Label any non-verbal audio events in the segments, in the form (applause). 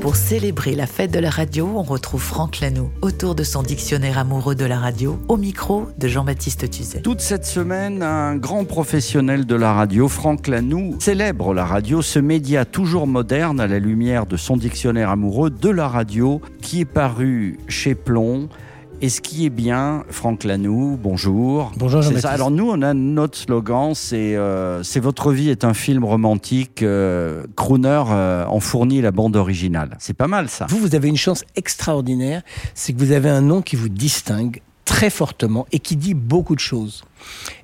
Pour célébrer la fête de la radio, on retrouve Franck Lanoux autour de son dictionnaire amoureux de la radio, au micro de Jean-Baptiste Tuzet. Toute cette semaine, un grand professionnel de la radio, Franck Lanoux, célèbre la radio, ce média toujours moderne à la lumière de son dictionnaire amoureux de la radio, qui est paru chez Plomb et ce qui est bien, Franck Lanoux, bonjour. Bonjour Jean-Baptiste. ça. Alors nous, on a notre slogan, c'est euh, c'est votre vie est un film romantique. euh, Crooner euh, en fournit la bande originale. C'est pas mal ça. Vous, vous avez une chance extraordinaire, c'est que vous avez un nom qui vous distingue très fortement et qui dit beaucoup de choses.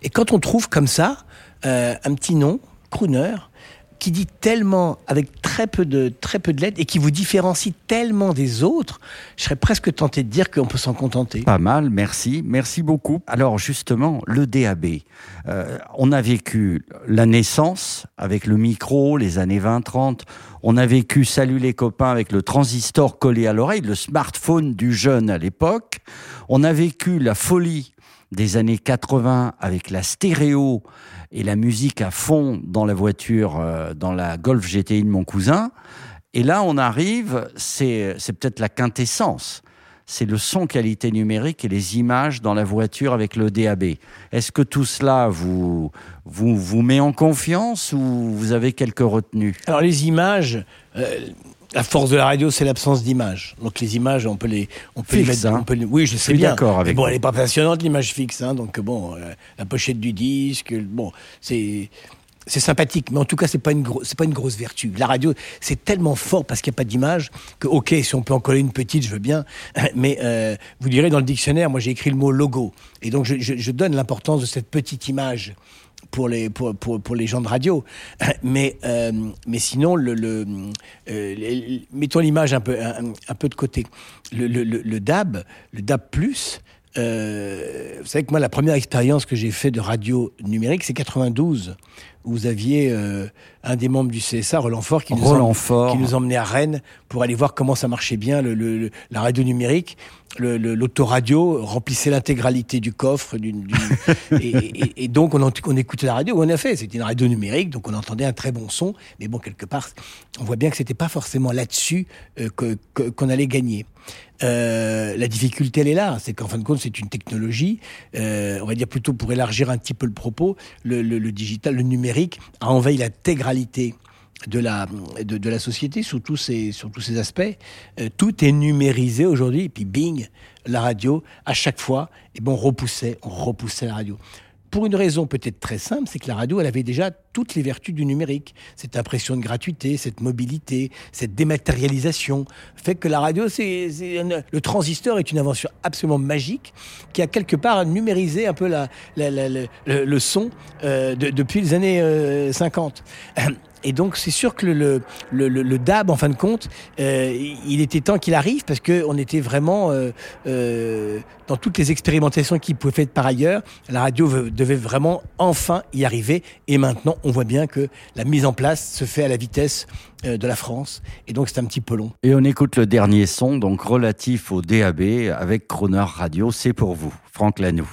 Et quand on trouve comme ça un petit nom, crooner, qui dit tellement avec très peu de très peu de lettres et qui vous différencie tellement des autres, je serais presque tenté de dire qu'on peut s'en contenter. Pas mal, merci, merci beaucoup. Alors justement, le DAB, euh, on a vécu la naissance avec le micro, les années 20-30, on a vécu Salut les copains avec le transistor collé à l'oreille, le smartphone du jeune à l'époque, on a vécu la folie des années 80 avec la stéréo et la musique à fond dans la voiture, euh, dans la Golf GTI de mon cousin. Et là, on arrive, c'est peut-être la quintessence c'est le son qualité numérique et les images dans la voiture avec le DAB. Est-ce que tout cela vous, vous, vous met en confiance ou vous avez quelques retenues? Alors les images, euh, la force de la radio, c'est l'absence d'images. Donc les images, on peut les, on peut les mettre. hein. on peut les- oui, je sais bien. d'accord avec bon, elle est pas passionnante l'image fixe, hein, donc bon, euh, la pochette du disque, bon, c'est. C'est sympathique, mais en tout cas, c'est pas une gros- c'est pas une grosse vertu. La radio, c'est tellement fort parce qu'il n'y a pas d'image que, ok, si on peut en coller une petite, je veux bien. (laughs) Mais euh, vous direz dans le dictionnaire, moi j'ai écrit le mot logo, et donc je, je- je donne l'importance de cette petite image pour les pour, pour, pour les gens de radio. (laughs) Mais euh, mais sinon le, le euh, mettons l'image un peu un, peu de côté. Le, le, le, DAB, le DAB+. Euh, vous savez que moi, la première expérience que j'ai fait de radio numérique, c'est 92, où vous aviez euh, un des membres du CSA, Roland Fort, qui nous, Roland em- Faure. qui nous emmenait à Rennes pour aller voir comment ça marchait bien, le, la radio numérique. Le- L'autoradio remplissait l'intégralité du coffre. (laughs) et, et- et donc, on, on écoutait la radio. On a fait. C'était une radio numérique, donc on entendait un très bon son. Mais bon, quelque part, on voit bien que c'était pas forcément là-dessus euh, que- qu'on allait gagner. Euh, la difficulté, elle est là. C'est qu'en fin de compte, c'est une technologie. euh, on va dire plutôt pour élargir un petit peu le propos, le digital, le numérique a envahi l'intégralité de la, de, la société sur tous ces aspects. Euh, tout est numérisé aujourd'hui. Et puis, bing, la radio, à chaque fois, et bon, on repoussait, on repoussait la radio. Pour une raison peut-être très simple, c'est que la radio, elle avait déjà toutes les vertus du numérique. Cette impression de gratuité, cette mobilité, cette dématérialisation, fait que la radio, c'est le transistor est une invention absolument magique qui a quelque part numérisé un peu la- la- la- le, le son euh, de- depuis les années euh, 50. Et donc c'est sûr que le, DAB, en fin de compte, euh, il était temps qu'il arrive parce que on était vraiment euh, euh, dans toutes les expérimentations qui pouvaient faire par ailleurs. La radio devait vraiment enfin y arriver. Et maintenant, on voit bien que la mise en place se fait à la vitesse de la France. Et donc c'est un petit peu long. Et on écoute le dernier son, donc relatif au DAB, avec Croner Radio, c'est pour vous, Franck Lanoux.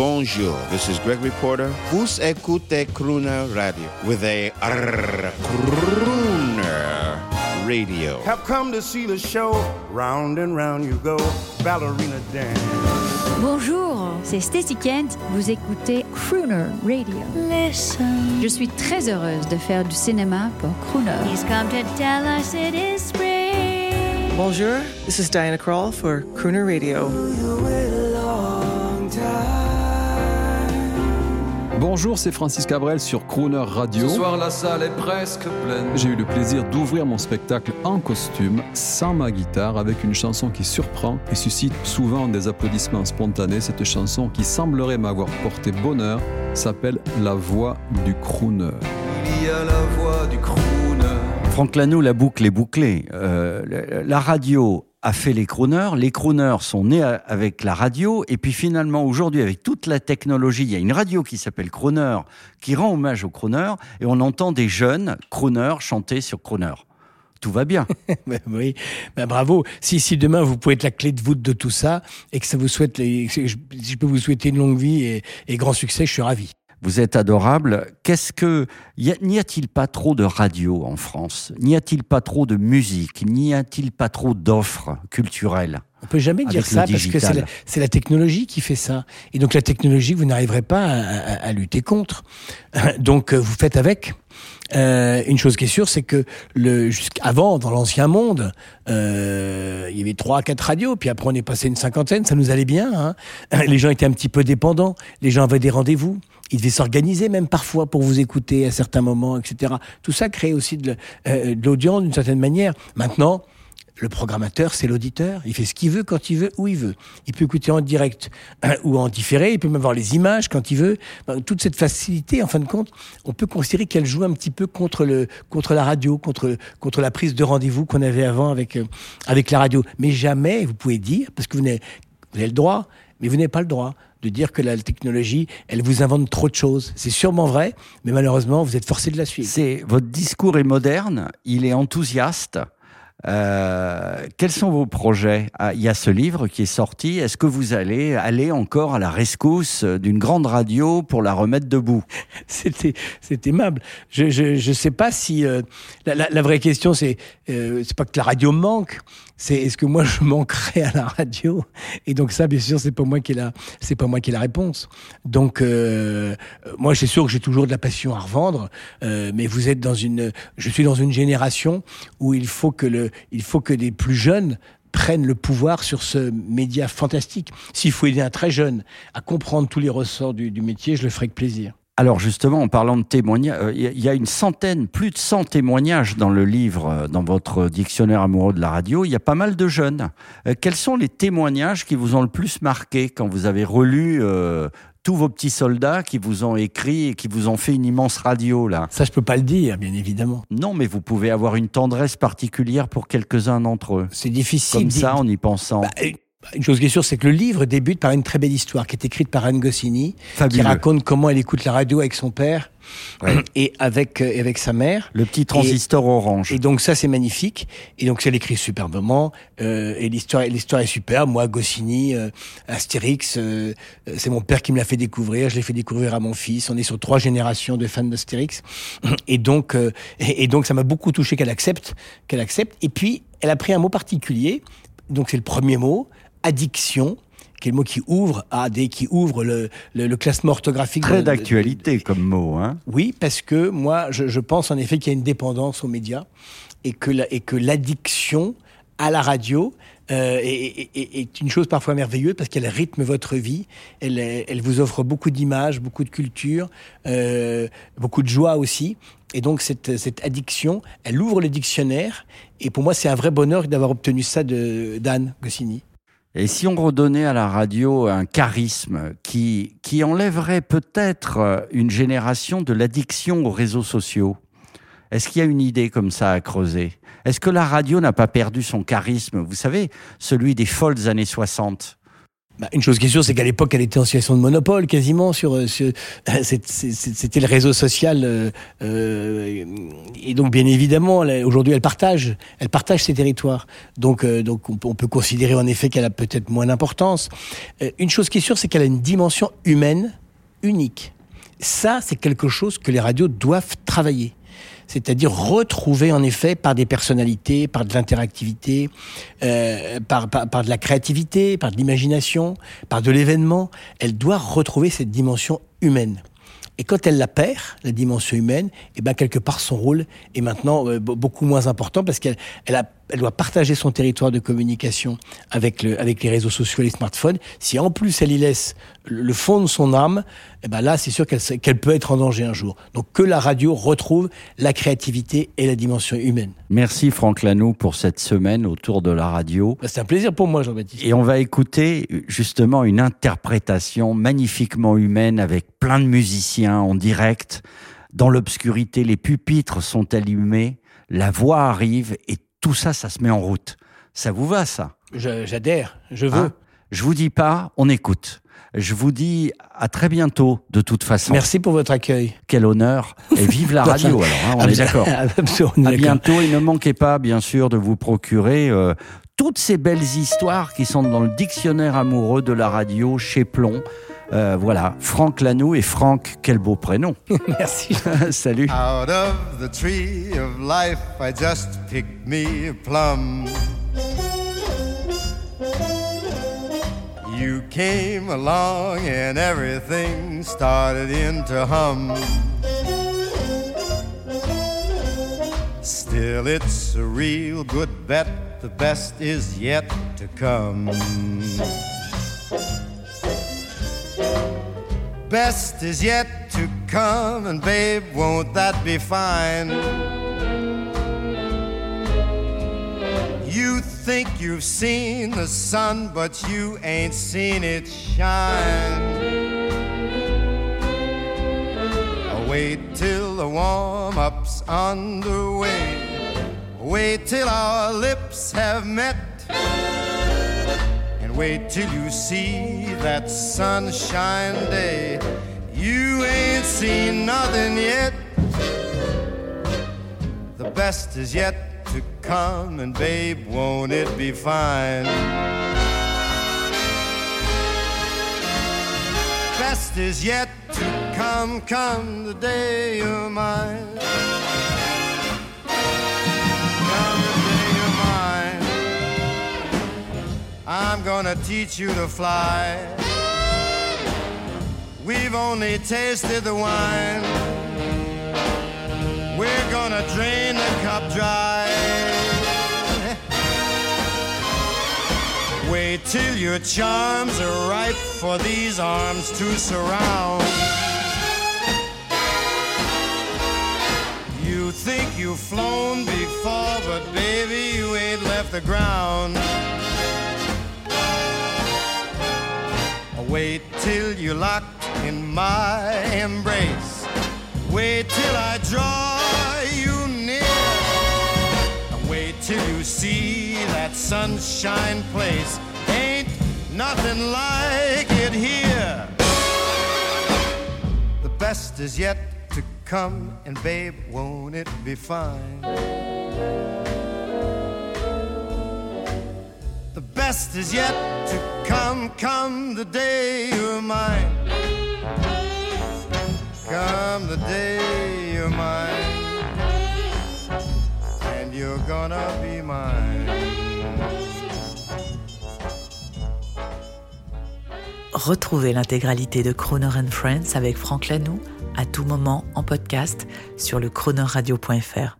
Bonjour, this is Gregory Porter. Vous écoutez Crooner Radio with a R- Crooner Radio. Have come to see the show. Round and round you go, ballerina dance. Bonjour, c'est Stacy Kent. Vous écoutez Crooner Radio. Listen. Je suis très heureuse de faire du cinéma pour Crooner. Bonjour, this is Diana Krall for Crooner Radio. Bonjour, c'est Francis Cabrel sur Crooner Radio. Ce soir, la salle est presque pleine. J'ai eu le plaisir d'ouvrir mon spectacle en costume, sans ma guitare, avec une chanson qui surprend et suscite souvent des applaudissements spontanés. Cette chanson qui semblerait m'avoir porté bonheur s'appelle La voix du crooner. Il y a la voix du crooner. Franck Lanoux, la boucle est bouclée. Euh, la- la radio a fait les crooners. Les crooners sont nés avec la radio. Et puis finalement, aujourd'hui, avec toute la technologie, il y a une radio qui s'appelle Crooner, qui rend hommage aux crooners. Et on entend des jeunes crooners chanter sur Crooner. Tout va bien. (laughs) oui, ben, bravo. Si, si demain vous pouvez être la clé de voûte de tout ça et que ça vous souhaite, si je peux vous souhaiter une longue vie et, et grand succès, je suis ravi. Vous êtes adorable. Qu'est-ce que n'y a-t-il pas trop de radio en France? N'y a-t-il pas trop de musique? N'y a-t-il pas trop d'offres culturelles? On peut jamais dire ça parce que c'est la, technologie qui fait ça. Et donc la technologie, vous n'arriverez pas à, lutter contre. (laughs) Donc euh, vous faites avec. Euh, une chose qui est sûre, c'est que le jusqu'avant, dans l'ancien monde, euh, il y avait trois, quatre radios, puis après on est passé une cinquantaine, ça nous allait bien. Hein (laughs) les gens étaient un petit peu dépendants, les gens avaient des rendez-vous, ils devaient s'organiser même parfois pour vous écouter à certains moments, etc. Tout ça crée aussi de euh, l'audience d'une certaine manière. Maintenant, le programmateur, c'est l'auditeur. Il fait ce qu'il veut, quand il veut, où il veut. Il peut écouter en direct euh, ou en différé. Il peut même voir les images quand il veut. toute cette facilité, en fin de compte, on peut considérer qu'elle joue un petit peu contre le contre la radio, contre contre la prise de rendez-vous qu'on avait avant avec euh, avec la radio. Mais jamais vous pouvez dire, parce que vous avez, vous avez le droit, mais vous n'avez pas le droit de dire que la technologie, elle vous invente trop de choses. C'est sûrement vrai, mais malheureusement, vous êtes forcé de la suivre. C'est votre discours est moderne, il est enthousiaste. Euh, quels sont vos projets? Ah, Il y a ce livre qui est sorti. Est-ce que vous allez aller encore à la rescousse d'une grande radio pour la remettre debout? (laughs) C'était c'est aimable. Je, je sais pas si euh, la, la, la, vraie question c'est euh, c'est pas que la radio manque, c'est est-ce que moi (laughs) je manquerai à la radio? Et donc ça, bien sûr, c'est pas moi qui la, c'est pas moi qui ai la réponse. Donc euh, moi, c'est sûr que j'ai toujours de la passion à revendre, euh, mais vous êtes dans une, je suis dans une génération où il faut que le, il faut que des plus jeunes prennent le pouvoir sur ce média fantastique. S'il faut aider un très jeune à comprendre tous les ressorts du, du métier, je le ferai avec plaisir. Alors justement, en parlant de témoignages, il euh, y a une centaine, plus de 100 témoignages dans le livre, euh, dans votre dictionnaire amoureux de la radio. Il y a pas mal de jeunes. Euh, quels sont les témoignages qui vous ont le plus marqué quand vous avez relu tous vos petits soldats qui vous ont écrit et qui vous ont fait une immense radio là? Ça, je peux pas le dire, bien évidemment. Non, mais vous pouvez avoir une tendresse particulière pour quelques-uns d'entre eux. C'est difficile. Comme ça, en y pensant. Bah, une chose qui est sûre, c'est que le livre débute par une très belle histoire qui est écrite par Anne Goscinny, qui raconte comment elle écoute la radio avec son père (clears throat) et avec euh, avec sa mère. Le petit transistor orange. Et donc ça, c'est magnifique. Et donc ça l'écrit superbement. Euh, et l'histoire l'histoire est superbe. Moi, Goscinny, euh, Astérix, euh, c'est mon père qui me l'a fait découvrir. Je l'ai fait découvrir à mon fils. On est sur trois générations de fans d'Astérix. (clears throat) Et donc et, et donc ça m'a beaucoup touché qu'elle accepte qu'elle accepte. Et puis elle a pris un mot particulier. Donc c'est le premier mot addiction, qui est le mot qui ouvre AD, qui ouvre le, le, classement orthographique. Très d'actualité comme mot, hein Oui, parce que moi, je, je pense en effet qu'il y a une dépendance aux médias et que la, et que l'addiction à la radio euh, est, est, est, une chose parfois merveilleuse parce qu'elle rythme votre vie, elle, elle vous offre beaucoup d'images, beaucoup de culture, euh, beaucoup de joie aussi. Et donc cette, cette addiction, elle ouvre le dictionnaire. Et pour moi, c'est un vrai bonheur d'avoir obtenu ça de d'Anne Goscinny. Et si on redonnait à la radio un charisme qui, qui enlèverait peut-être une génération de l'addiction aux réseaux sociaux Est-ce qu'il y a une idée comme ça à creuser? Est-ce que la radio n'a pas perdu son charisme? Vous savez, celui des folles années 60 bah, une chose qui est sûre, c'est qu'à l'époque, elle était en situation de monopole quasiment sur. Euh, sur (laughs) C'était le réseau social, euh, euh, et donc bien évidemment, aujourd'hui, elle partage, elle partage ses territoires. Donc, euh, donc, on, peut considérer en effet qu'elle a peut-être moins d'importance. Euh, une chose qui est sûre, c'est qu'elle a une dimension humaine unique. Ça, c'est quelque chose que les radios doivent travailler c'est-à-dire retrouver en effet par des personnalités, par de l'interactivité, euh, par, par, de la créativité, par de l'imagination, par de l'événement. Elle doit retrouver cette dimension humaine. Et quand elle la perd, la dimension humaine, et eh ben quelque part son rôle est maintenant euh, beaucoup moins important parce qu'elle elle a elle doit partager son territoire de communication avec, le, avec les réseaux sociaux et les smartphones. Si en plus elle y laisse le fond de son âme, eh ben là, c'est sûr qu'elle qu'elle peut être en danger un jour. Donc que la radio retrouve la créativité et la dimension humaine. Merci Franck Lanoux pour cette semaine autour de la radio. Bah, c'est un plaisir pour moi, Jean-Baptiste. Et on va écouter justement une interprétation magnifiquement humaine avec plein de musiciens en direct. Dans l'obscurité, les pupitres sont allumés, la voix arrive et tout ça, ça se met en route. Ça vous va, ça? J'adhère, je veux. Hein? Je vous dis pas, on écoute. Je vous dis à très bientôt, de toute façon. Merci pour votre accueil. Quel honneur. Et vive la radio, (laughs) alors, hein, on est d'accord. (laughs) À bientôt. Et ne manquez pas, bien sûr, de vous procurer euh, toutes ces belles histoires qui sont dans le dictionnaire amoureux de la radio chez Plomb. Euh, voilà, Franck Lanoux et Franck, quel beau prénom. (laughs) Merci. (laughs) Salut. Out of the tree of life, I just picked me a plum. You came along and everything started into hum. Still, it's a real good bet, the best is yet to come. Best is yet to come, and babe, won't that be fine? You think you've seen the sun, but you ain't seen it shine. Oh, wait till the warm up's underway. Wait till our lips have met. Wait till you see that sunshine day. You ain't seen nothing yet. The best is yet to come, and babe, won't it be fine? Best is yet to come, come the day you're mine. I'm gonna teach you to fly. We've only tasted the wine. We're gonna drain the cup dry. (laughs) Wait till your charms are ripe for these arms to surround. You think you've flown before, but baby, you ain't left the ground. Wait till you're locked in my embrace. Wait till I draw you near. Wait till you see that sunshine place. Ain't nothing like it here. The best is yet to come, and babe, won't it be fine? The best is yet to come, come the day you're mine. Come the day you're mine. And you're gonna be mine. Retrouvez l'intégralité de Croner Friends avec Franck Lanoux à tout moment en podcast sur le chronoradio.fr.